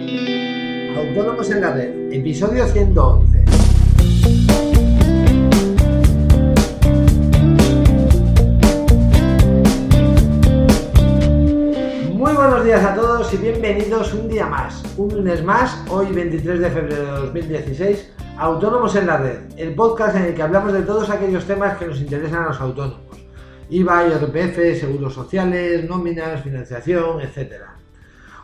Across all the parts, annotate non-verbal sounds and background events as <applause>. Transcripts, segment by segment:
Autónomos en la red, episodio 111. Muy buenos días a todos y bienvenidos un día más, un lunes más, hoy 23 de febrero de 2016, Autónomos en la red, el podcast en el que hablamos de todos aquellos temas que nos interesan a los autónomos. IVA, IRPF, seguros sociales, nóminas, financiación, etcétera.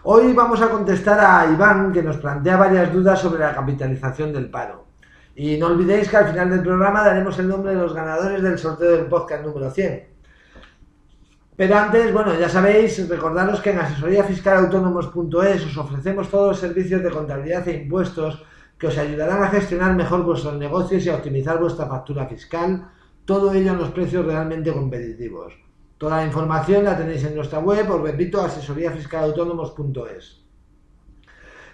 Hoy vamos a contestar a Iván, que nos plantea varias dudas sobre la capitalización del paro. Y no olvidéis que al final del programa daremos el nombre de los ganadores del sorteo del podcast número 100. Pero antes, bueno, ya sabéis, recordaros que en asesoríafiscalautónomos.es os ofrecemos todos los servicios de contabilidad e impuestos que os ayudarán a gestionar mejor vuestros negocios y a optimizar vuestra factura fiscal, todo ello en los precios realmente competitivos. Toda la información la tenéis en nuestra web, os repito.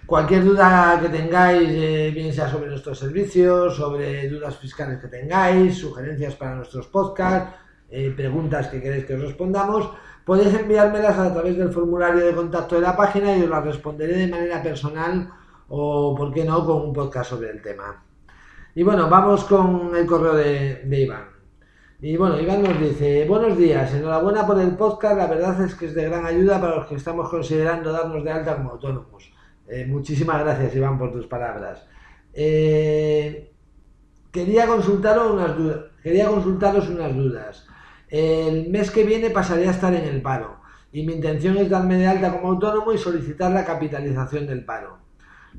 Cualquier duda que tengáis, eh, bien sea sobre nuestros servicios, sobre dudas fiscales que tengáis, sugerencias para nuestros podcasts, eh, preguntas que queréis que os respondamos, podéis enviármelas a través del formulario de contacto de la página y os las responderé de manera personal o, por qué no, con un podcast sobre el tema. Y bueno, vamos con el correo de Iván. Y bueno, Iván nos dice, buenos días, enhorabuena por el podcast, la verdad es que es de gran ayuda para los que estamos considerando darnos de alta como autónomos. Eh, muchísimas gracias, Iván, por tus palabras. Eh, quería, consultaros unas dudas, quería consultaros unas dudas. El mes que viene pasaré a estar en el paro y mi intención es darme de alta como autónomo y solicitar la capitalización del paro.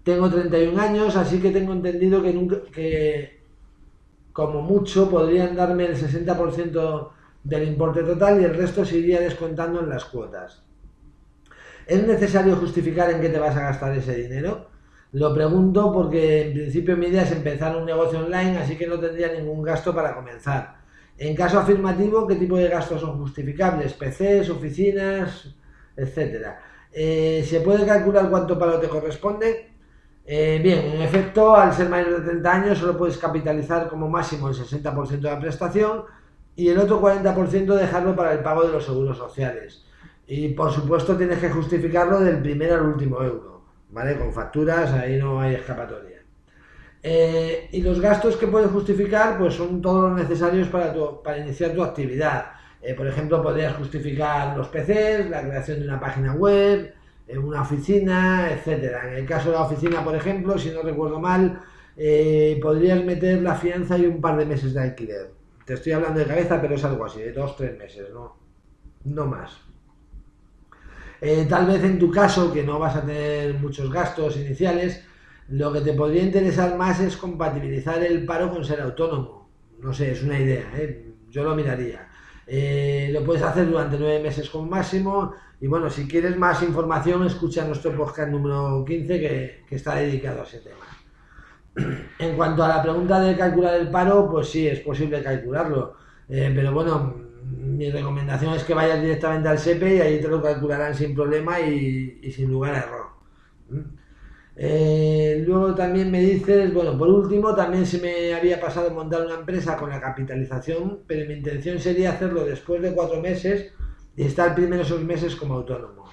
Tengo 31 años, así que tengo entendido que, nunca, que como mucho podrían darme el 60% del importe total y el resto se iría descontando en las cuotas. ¿Es necesario justificar en qué te vas a gastar ese dinero? Lo pregunto porque en principio mi idea es empezar un negocio online, así que no tendría ningún gasto para comenzar. En caso afirmativo, ¿qué tipo de gastos son justificables? PCs, oficinas, etcétera. Eh, ¿Se puede calcular cuánto paro te corresponde? Eh, bien, en efecto, al ser mayor de 30 años solo puedes capitalizar como máximo el 60% de la prestación y el otro 40% dejarlo para el pago de los seguros sociales. Y por supuesto tienes que justificarlo del primer al último euro, ¿vale? Con facturas, ahí no hay escapatoria. Eh, y los gastos que puedes justificar pues son todos los necesarios para, para iniciar tu actividad. Eh, por ejemplo, podrías justificar los PCs, la creación de una página web, en una oficina, etcétera. En el caso de la oficina, por ejemplo, si no recuerdo mal, eh, podrías meter la fianza y un par de meses de alquiler. Te estoy hablando de cabeza, pero es algo así, de dos, tres meses, no, no más. Eh, tal vez en tu caso, que no vas a tener muchos gastos iniciales, lo que te podría interesar más es compatibilizar el paro con ser autónomo. No sé, es una idea, ¿eh? yo lo miraría. lo puedes hacer durante nueve meses con máximo y bueno, si quieres más información, escucha nuestro podcast número 15 que, está dedicado a ese tema. <clears throat> En cuanto a la pregunta de calcular el paro, pues sí, es posible calcularlo. Eh, pero bueno, mi recomendación es que vayas directamente al SEPE y ahí te lo calcularán sin problema y, sin lugar a error. ¿Mm? Eh, luego también me dices, bueno, por último, también se me había pasado montar una empresa con la capitalización, pero mi intención sería hacerlo después de cuatro meses y estar primero esos meses como autónomo.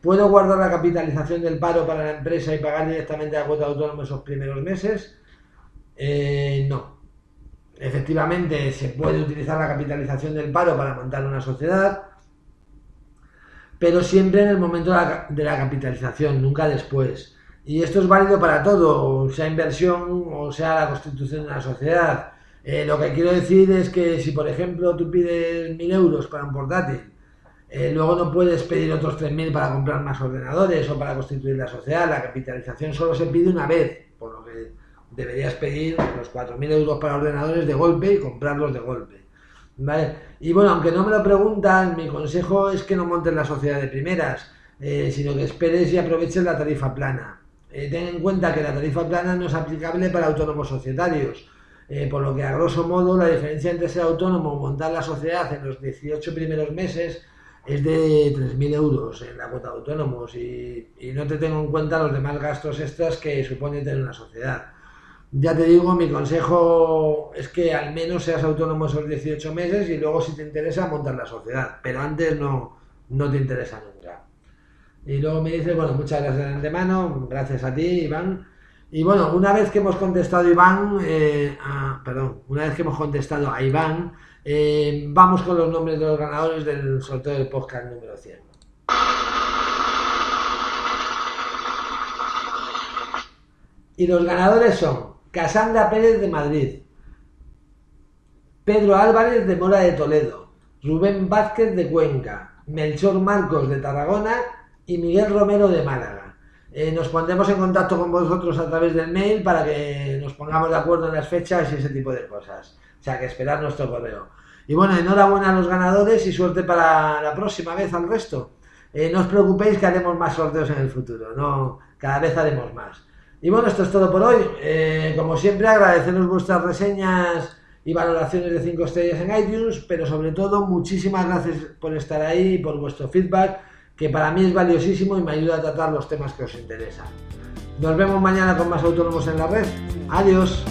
¿Puedo guardar la capitalización del paro para la empresa y pagar directamente la cuota de autónomo esos primeros meses? Eh, no. Efectivamente, se puede utilizar la capitalización del paro para montar una sociedad, pero siempre en el momento de la, capitalización, nunca después. Y esto es válido para todo, sea inversión o sea la constitución de una sociedad. Eh, lo que quiero decir es que si, por ejemplo, tú pides mil euros para un portátil eh, luego no puedes pedir otros 3.000 para comprar más ordenadores o para constituir la sociedad. La capitalización solo se pide una vez, por lo que deberías pedir los 4.000 euros para ordenadores de golpe y comprarlos de golpe. Y bueno, aunque no me lo preguntan, mi consejo es que no montes la sociedad de primeras, eh, sino que esperes y aproveches la tarifa plana. Eh, ten en cuenta que la tarifa plana no es aplicable para autónomos societarios, por lo que a grosso modo la diferencia entre ser autónomo o montar la sociedad en los 18 primeros meses es de 3.000 euros en la cuota de autónomos y, no te tengo en cuenta los demás gastos extras que supone tener una sociedad. Ya te digo, mi consejo es que al menos seas autónomo esos 18 meses y luego si te interesa montar la sociedad, pero antes no, no te interesa nunca. Y luego me dice, bueno, muchas gracias de antemano, gracias a ti, Iván. Y bueno, una vez que hemos contestado Iván, eh, perdón, una vez que hemos contestado a Iván, eh, vamos con los nombres de los ganadores del sorteo del podcast número 100. Y los ganadores son Casandra Pérez de Madrid, Pedro Álvarez de Mora de Toledo, Rubén Vázquez de Cuenca, Melchor Marcos de Tarragona y Miguel Romero de Málaga. Eh, nos pondremos en contacto con vosotros a través del mail para que nos pongamos de acuerdo en las fechas y ese tipo de cosas. O sea, que esperar nuestro correo. Y bueno, enhorabuena a los ganadores y suerte para la próxima vez al resto. Eh, no os preocupéis que haremos más sorteos en el futuro, no, cada vez haremos más. Y bueno, esto es todo por hoy. Eh, como siempre, agradeceros vuestras reseñas y valoraciones de 5 estrellas en iTunes, pero sobre todo, muchísimas gracias por estar ahí y por vuestro feedback, que para mí es valiosísimo y me ayuda a tratar los temas que os interesan. Nos vemos mañana con más autónomos en la red. Adiós.